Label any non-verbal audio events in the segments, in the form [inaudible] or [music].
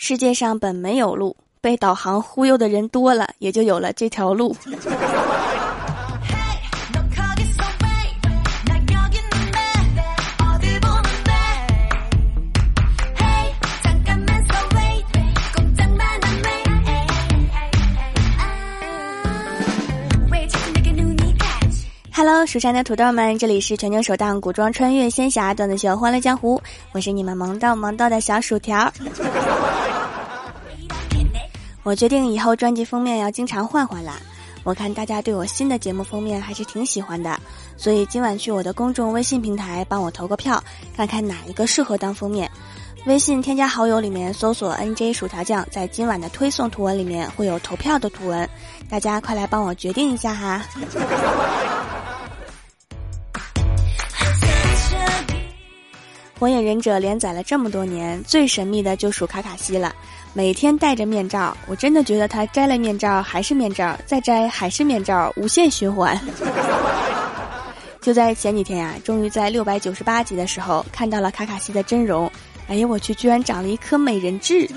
世界上本没有路，被导航忽悠的人多了，也就有了这条路。Hello，蜀山的土豆们，这里是全球首档古装穿越仙侠段子秀《欢乐江湖》，我是你们萌到萌到的小薯条。[laughs] 我决定以后专辑封面要经常换换啦。我看大家对我新的节目封面还是挺喜欢的，所以今晚去我的公众微信平台帮我投个票，看看哪一个适合当封面。微信添加好友里面搜索 “nj 薯条酱”，在今晚的推送图文里面会有投票的图文，大家快来帮我决定一下哈。火影忍者连载了这么多年，最神秘的就属卡卡西了。每天戴着面罩，我真的觉得他摘了面罩还是面罩，再摘还是面罩，无限循环。[laughs] 就在前几天呀，终于在六百九十八集的时候看到了卡卡西的真容。哎呀，我去，居然长了一颗美人痣，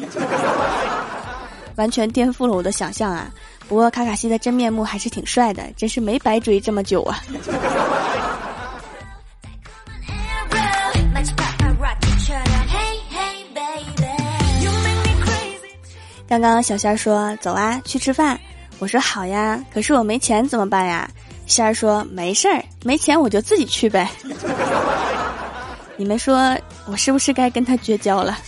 [laughs] 完全颠覆了我的想象啊！不过卡卡西的真面目还是挺帅的，真是没白追这么久啊。刚刚小仙儿说走啊，去吃饭。我说好呀，可是我没钱怎么办呀？仙儿说没事儿，没钱我就自己去呗。[laughs] 你们说我是不是该跟他绝交了？[laughs]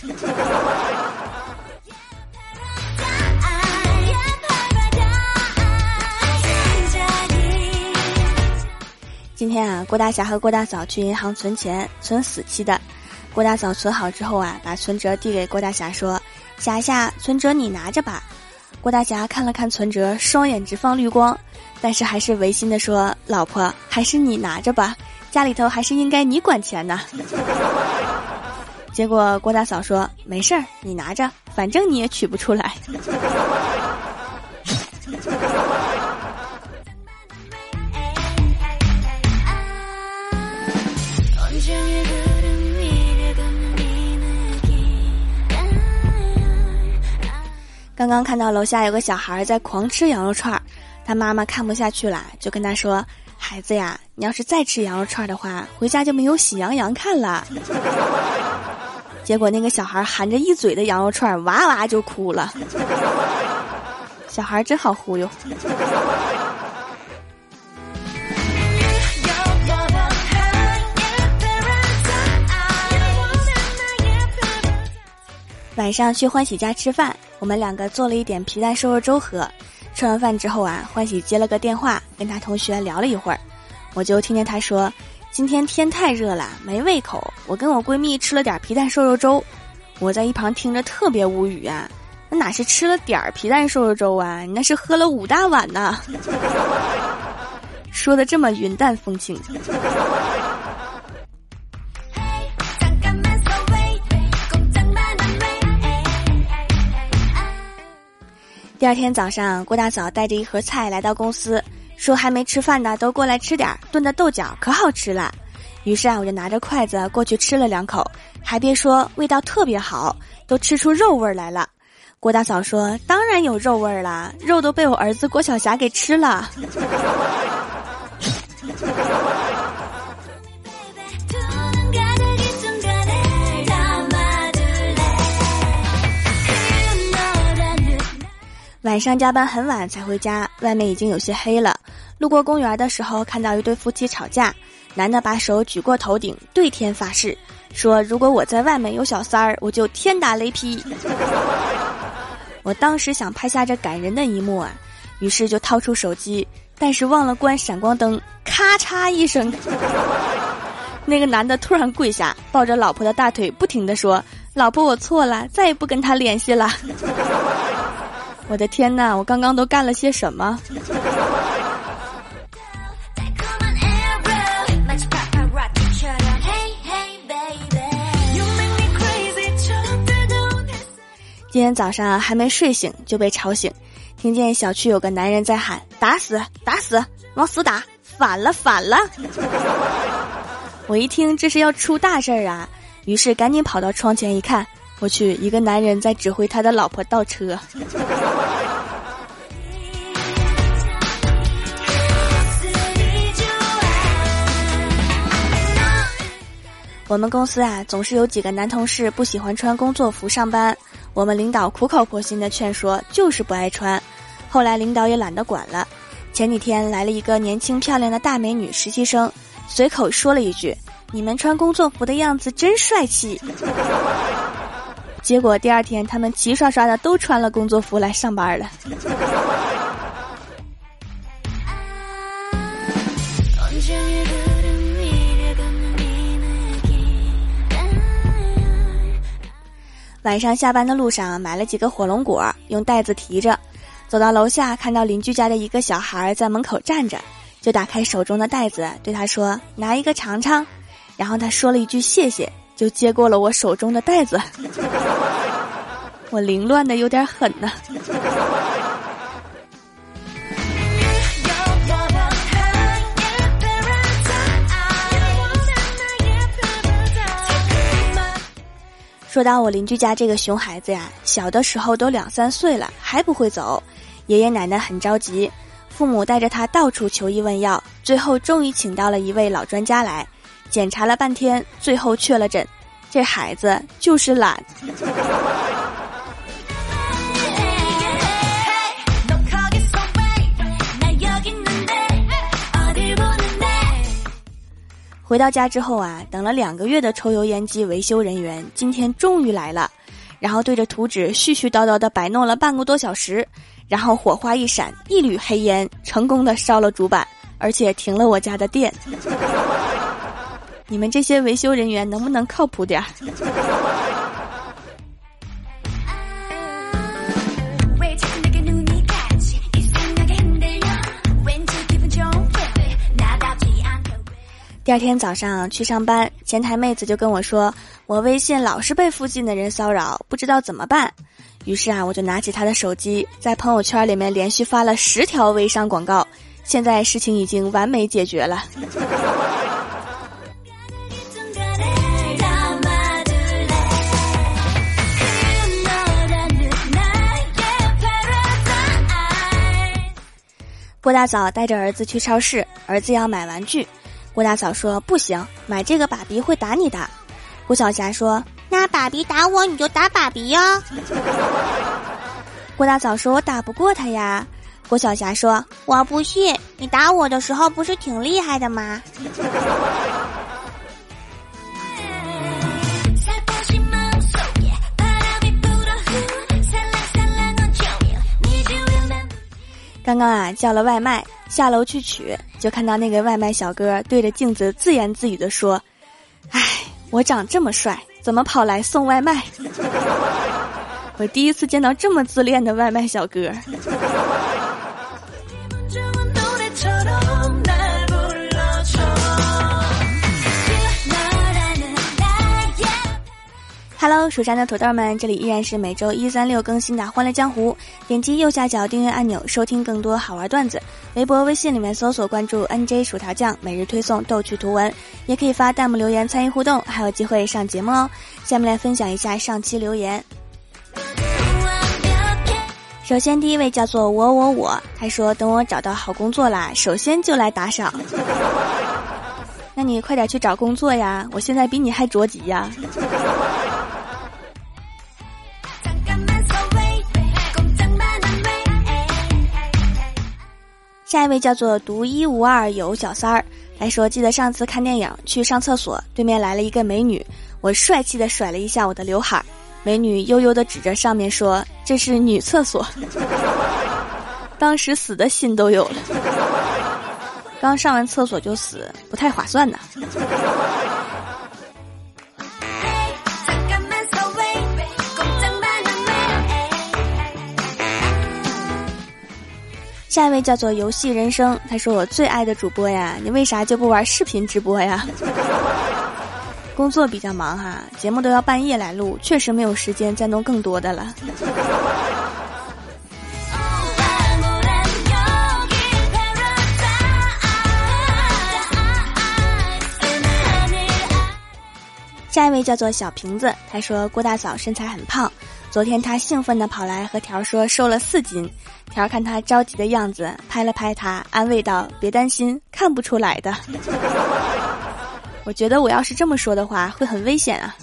今天啊，郭大侠和郭大嫂去银行存钱，存死期的。郭大嫂存好之后啊，把存折递给郭大侠说。霞霞，存折你拿着吧。郭大侠看了看存折，双眼直放绿光，但是还是违心的说：“老婆，还是你拿着吧，家里头还是应该你管钱呢。[laughs] ”结果郭大嫂说：“没事儿，你拿着，反正你也取不出来。”刚刚看到楼下有个小孩在狂吃羊肉串，他妈妈看不下去了，就跟他说：“孩子呀，你要是再吃羊肉串的话，回家就没有喜羊羊看了。”结果那个小孩含着一嘴的羊肉串，哇哇就哭了。小孩真好忽悠。晚上去欢喜家吃饭，我们两个做了一点皮蛋瘦肉粥喝。吃完饭之后啊，欢喜接了个电话，跟他同学聊了一会儿，我就听见他说：“今天天太热了，没胃口。我跟我闺蜜吃了点皮蛋瘦肉粥。”我在一旁听着特别无语啊，那哪是吃了点儿皮蛋瘦肉粥啊？你那是喝了五大碗呢！说的这么云淡风轻。第二天早上，郭大嫂带着一盒菜来到公司，说还没吃饭的都过来吃点炖的豆角，可好吃了。于是啊，我就拿着筷子过去吃了两口，还别说，味道特别好，都吃出肉味来了。郭大嫂说：“当然有肉味了，肉都被我儿子郭晓霞给吃了。”晚上加班很晚才回家，外面已经有些黑了。路过公园的时候，看到一对夫妻吵架，男的把手举过头顶，对天发誓，说如果我在外面有小三儿，我就天打雷劈。[laughs] 我当时想拍下这感人的一幕啊，于是就掏出手机，但是忘了关闪光灯，咔嚓一声，[laughs] 那个男的突然跪下，抱着老婆的大腿，不停的说：“老婆，我错了，再也不跟他联系了。” [laughs] 我的天呐，我刚刚都干了些什么？今天早上还没睡醒就被吵醒，听见小区有个男人在喊：“打死，打死，往死打，反了，反了！”我一听这是要出大事儿啊，于是赶紧跑到窗前一看，我去，一个男人在指挥他的老婆倒车。[laughs] 我们公司啊，总是有几个男同事不喜欢穿工作服上班。我们领导苦口婆心的劝说，就是不爱穿。后来领导也懒得管了。前几天来了一个年轻漂亮的大美女实习生，随口说了一句：“你们穿工作服的样子真帅气。” [laughs] 结果第二天，他们齐刷刷的都穿了工作服来上班了。晚上下班的路上买了几个火龙果，用袋子提着，走到楼下看到邻居家的一个小孩在门口站着，就打开手中的袋子对他说：“拿一个尝尝。”然后他说了一句“谢谢”，就接过了我手中的袋子。我凌乱的有点狠呢。说到我邻居家这个熊孩子呀，小的时候都两三岁了还不会走，爷爷奶奶很着急，父母带着他到处求医问药，最后终于请到了一位老专家来，检查了半天，最后确了诊，这孩子就是懒。回到家之后啊，等了两个月的抽油烟机维修人员今天终于来了，然后对着图纸絮絮叨叨的摆弄了半个多小时，然后火花一闪，一缕黑烟成功的烧了主板，而且停了我家的电。你们这些维修人员能不能靠谱点儿？第二天早上去上班，前台妹子就跟我说：“我微信老是被附近的人骚扰，不知道怎么办。”于是啊，我就拿起她的手机，在朋友圈里面连续发了十条微商广告。现在事情已经完美解决了。[laughs] 郭大嫂带着儿子去超市，儿子要买玩具。郭大嫂说：“不行，买这个爸比会打你的。”郭晓霞说：“那爸比打我，你就打爸比哟。[laughs] ”郭大嫂说：“我打不过他呀。”郭晓霞说：“我不信，你打我的时候不是挺厉害的吗？”刚刚啊，叫了外卖，下楼去取，就看到那个外卖小哥对着镜子自言自语的说：“唉，我长这么帅，怎么跑来送外卖？” [laughs] 我第一次见到这么自恋的外卖小哥。Hello，蜀山的土豆们，这里依然是每周一、三、六更新的《欢乐江湖》。点击右下角订阅按钮，收听更多好玩段子。微博、微信里面搜索关注 “nj 薯条酱”，每日推送逗趣图文，也可以发弹幕留言参与互动，还有机会上节目哦。下面来分享一下上期留言。首先，第一位叫做我我我，他说等我找到好工作啦，首先就来打赏。[laughs] 那你快点去找工作呀，我现在比你还着急呀。下一位叫做独一无二有小三儿，来说记得上次看电影去上厕所，对面来了一个美女，我帅气的甩了一下我的刘海，美女悠悠的指着上面说：“这是女厕所。[laughs] ”当时死的心都有了，刚上完厕所就死，不太划算呢。下一位叫做游戏人生，他说我最爱的主播呀，你为啥就不玩视频直播呀？[laughs] 工作比较忙哈，节目都要半夜来录，确实没有时间再弄更多的了。下一位叫做小瓶子，他说郭大嫂身材很胖，昨天他兴奋地跑来和条说瘦了四斤，条看他着急的样子，拍了拍他，安慰道：“别担心，看不出来的。[laughs] ”我觉得我要是这么说的话，会很危险啊。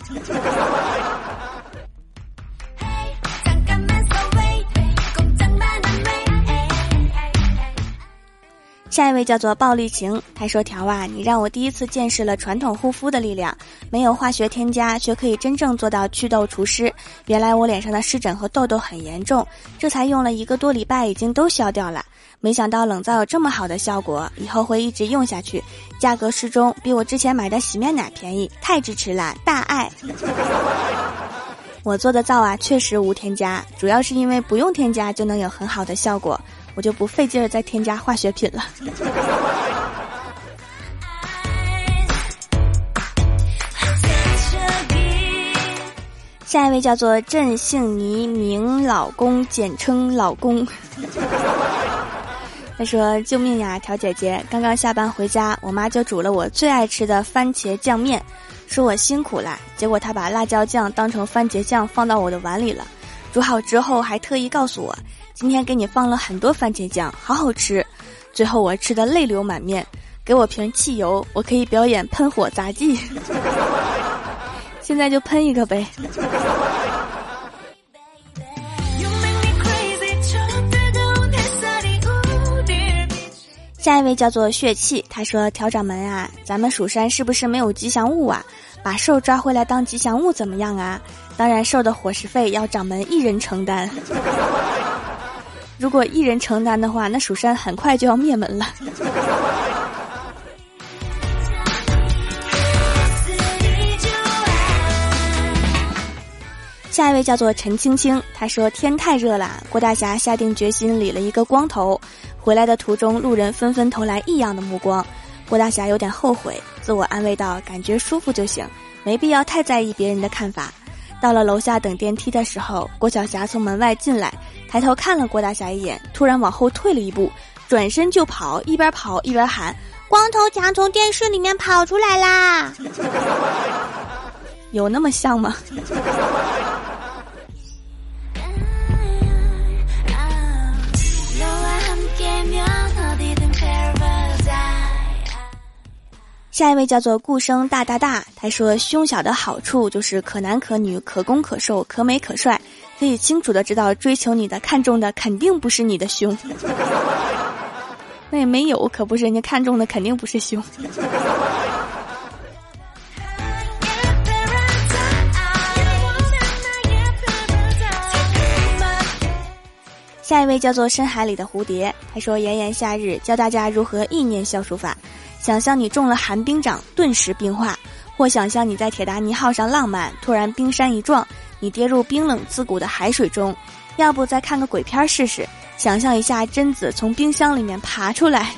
下一位叫做暴力情，他说：“条啊，你让我第一次见识了传统护肤的力量，没有化学添加，却可以真正做到祛痘除湿。原来我脸上的湿疹和痘痘很严重，这才用了一个多礼拜，已经都消掉了。没想到冷皂有这么好的效果，以后会一直用下去。价格适中，比我之前买的洗面奶便宜，太支持了，大爱！[laughs] 我做的皂啊，确实无添加，主要是因为不用添加就能有很好的效果。”我就不费劲儿再添加化学品了。[laughs] 下一位叫做郑姓倪名老公，简称老公。他说：“救命呀，条姐姐！刚刚下班回家，我妈就煮了我最爱吃的番茄酱面，说我辛苦了。结果她把辣椒酱当成番茄酱放到我的碗里了，煮好之后还特意告诉我。”今天给你放了很多番茄酱，好好吃。最后我吃的泪流满面，给我瓶汽油，我可以表演喷火杂技。[laughs] 现在就喷一个呗。下一位叫做血气，他说：“调掌门啊，咱们蜀山是不是没有吉祥物啊？把兽抓回来当吉祥物怎么样啊？当然，兽的伙食费要掌门一人承担。”如果一人承担的话，那蜀山很快就要灭门了。[laughs] 下一位叫做陈青青，他说天太热了，郭大侠下定决心理了一个光头。回来的途中，路人纷纷投来异样的目光，郭大侠有点后悔，自我安慰道：“感觉舒服就行，没必要太在意别人的看法。”到了楼下等电梯的时候，郭晓霞从门外进来。抬头看了郭大侠一眼，突然往后退了一步，转身就跑，一边跑一边喊：“光头强从电视里面跑出来啦！” [laughs] 有那么像吗？下一位叫做顾生大大大，他说：“胸小的好处就是可男可女，可攻可受，可美可帅。”可以清楚的知道，追求你的、看中的肯定不是你的胸。[laughs] 那也没有，可不是人家看中的肯定不是胸。下一位叫做深海里的蝴蝶，他说：“炎炎夏日，教大家如何意念消暑法。想象你中了寒冰掌，顿时冰化；或想象你在铁达尼号上浪漫，突然冰山一撞。”你跌入冰冷刺骨的海水中，要不再看个鬼片试试？想象一下贞子从冰箱里面爬出来。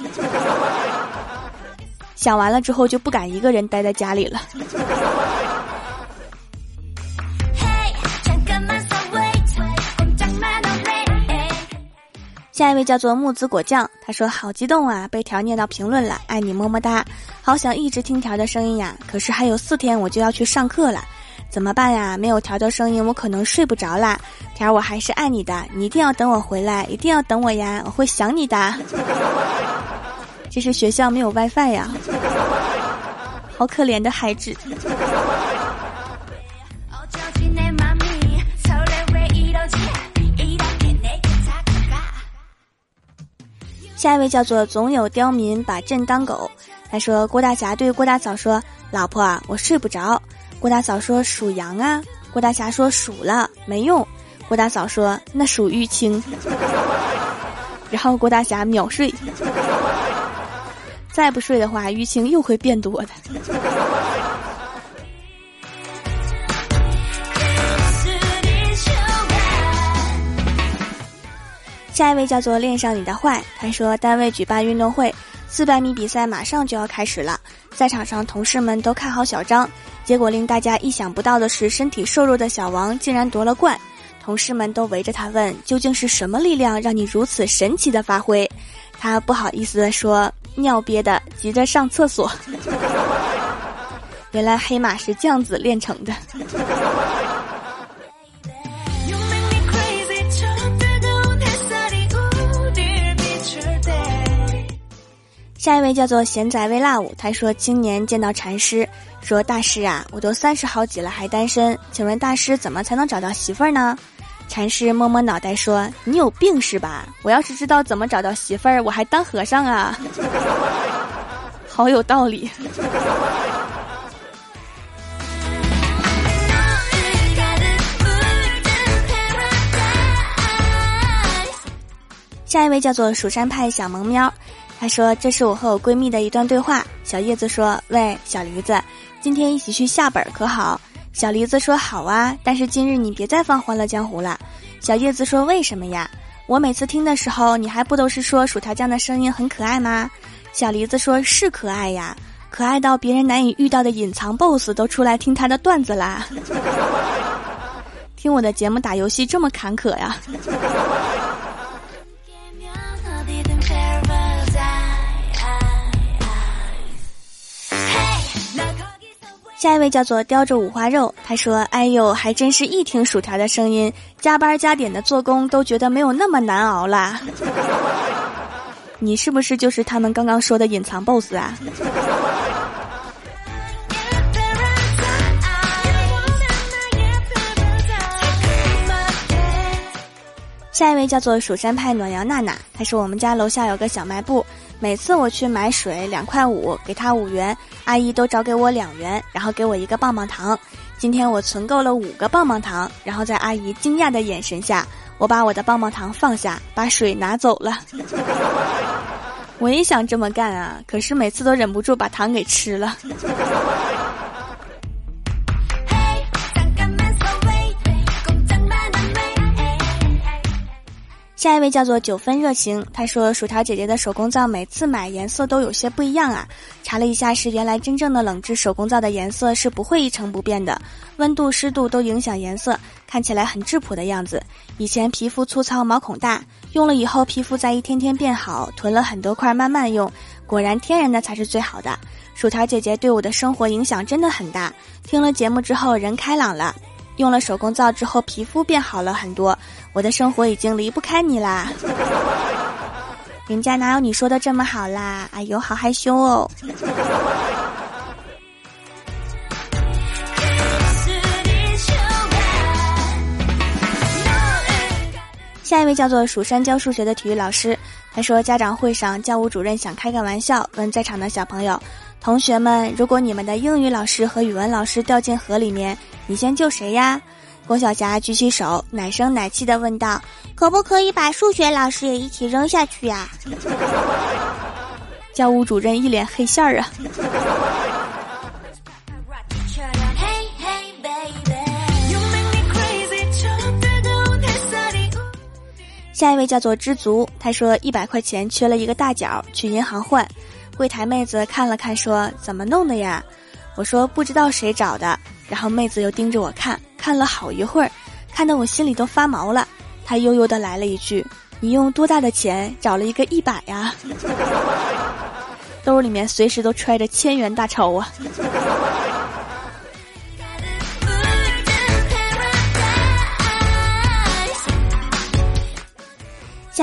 [laughs] 想完了之后就不敢一个人待在家里了。下一位叫做木子果酱，他说好激动啊，被条念到评论了，爱你么么哒，好想一直听条的声音呀，可是还有四天我就要去上课了。怎么办呀？没有条条声音，我可能睡不着啦。条，我还是爱你的，你一定要等我回来，一定要等我呀，我会想你的。这是学校没有 WiFi 呀，好可怜的孩子。下一位叫做总有刁民把朕当狗，他说郭大侠对郭大嫂说：“老婆啊，我睡不着。”郭大嫂说属羊啊，郭大侠说属了没用，郭大嫂说那属淤青，[laughs] 然后郭大侠秒睡，再不睡的话淤青又会变多的。下一位叫做恋上你的坏，他说单位举办运动会，四百米比赛马上就要开始了，在场上同事们都看好小张。结果令大家意想不到的是，身体瘦弱的小王竟然夺了冠，同事们都围着他问：“究竟是什么力量让你如此神奇的发挥？”他不好意思地说：“尿憋的，急着上厕所。” [laughs] 原来黑马是这样子炼成的。下一位叫做贤仔微辣舞，他说今年见到禅师，说大师啊，我都三十好几了还单身，请问大师怎么才能找到媳妇儿呢？禅师摸摸脑袋说：“你有病是吧？我要是知道怎么找到媳妇儿，我还当和尚啊！”好有道理。下一位叫做蜀山派小萌喵。他说：“这是我和我闺蜜的一段对话。”小叶子说：“喂，小梨子，今天一起去下本可好？”小梨子说：“好啊，但是今日你别再放《欢乐江湖》了。”小叶子说：“为什么呀？我每次听的时候，你还不都是说薯条酱的声音很可爱吗？”小梨子说：“是可爱呀，可爱到别人难以遇到的隐藏 BOSS 都出来听他的段子啦。[laughs] 听我的节目打游戏这么坎坷呀？”下一位叫做叼着五花肉，他说：“哎呦，还真是一听薯条的声音，加班加点的做工都觉得没有那么难熬啦。[laughs] 你是不是就是他们刚刚说的隐藏 BOSS 啊？” [laughs] 下一位叫做蜀山派暖阳娜娜，她说我们家楼下有个小卖部。每次我去买水两块五，给他五元，阿姨都找给我两元，然后给我一个棒棒糖。今天我存够了五个棒棒糖，然后在阿姨惊讶的眼神下，我把我的棒棒糖放下，把水拿走了。[laughs] 我也想这么干啊，可是每次都忍不住把糖给吃了。下一位叫做九分热情，他说薯条姐姐的手工皂每次买颜色都有些不一样啊。查了一下，是原来真正的冷制手工皂的颜色是不会一成不变的，温度、湿度都影响颜色，看起来很质朴的样子。以前皮肤粗糙、毛孔大，用了以后皮肤在一天天变好，囤了很多块慢慢用，果然天然的才是最好的。薯条姐姐对我的生活影响真的很大，听了节目之后人开朗了。用了手工皂之后，皮肤变好了很多。我的生活已经离不开你啦，人家哪有你说的这么好啦？哎呦，好害羞哦。下一位叫做蜀山教数学的体育老师，他说家长会上教务主任想开个玩笑，问在场的小朋友。同学们，如果你们的英语老师和语文老师掉进河里面，你先救谁呀？郭晓霞举起手，奶声奶气的问道：“可不可以把数学老师也一起扔下去呀？[laughs] ”教务主任一脸黑线儿啊。下一位叫做知足，他说一百块钱缺了一个大角，去银行换。柜台妹子看了看，说：“怎么弄的呀？”我说：“不知道谁找的。”然后妹子又盯着我看，看了好一会儿，看得我心里都发毛了。她悠悠的来了一句：“你用多大的钱找了一个一百呀？” [laughs] 兜里面随时都揣着千元大钞啊！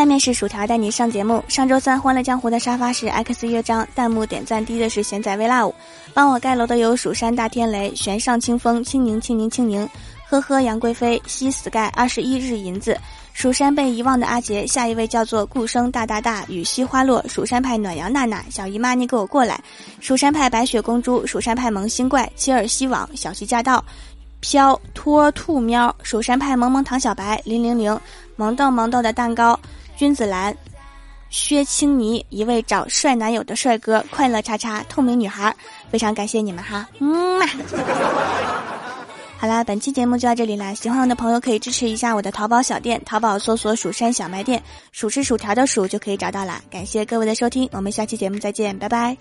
下面是薯条带你上节目。上周三《欢乐江湖》的沙发是 X 乐章，弹幕点赞低的是贤仔微辣舞，帮我盖楼的有蜀山大天雷、玄上清风、清宁清宁清宁，呵呵杨贵妃、西 sky 二十一日银子，蜀山被遗忘的阿杰，下一位叫做顾生大大大，雨西花落，蜀山派暖阳娜娜，小姨妈你给我过来，蜀山派白雪公主，蜀山派萌新怪，切尔西网，小西驾到，飘托兔喵，蜀山派萌萌糖小白，零零零，萌豆萌豆的蛋糕。君子兰，薛青泥，一位找帅男友的帅哥，快乐叉叉，透明女孩，非常感谢你们哈，嗯嘛。好啦，本期节目就到这里啦，喜欢我的朋友可以支持一下我的淘宝小店，淘宝搜索“蜀山小卖店”，数是薯条的数就可以找到啦。感谢各位的收听，我们下期节目再见，拜拜。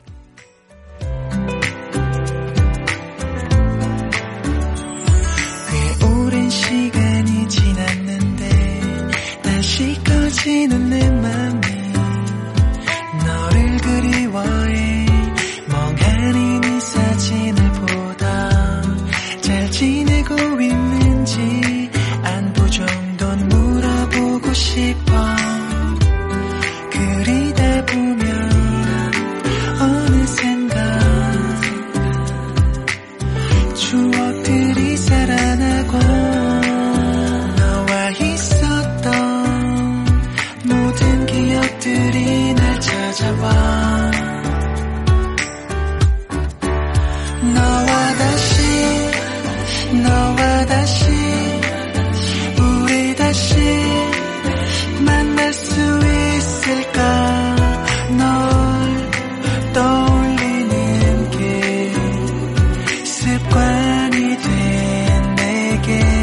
지는 내 맘이 너를 그리워해. 멍하니 네 사진을 보다 잘 지내고 있는지 안부 좀 더 물어보고 싶어. 그리다 보면 again.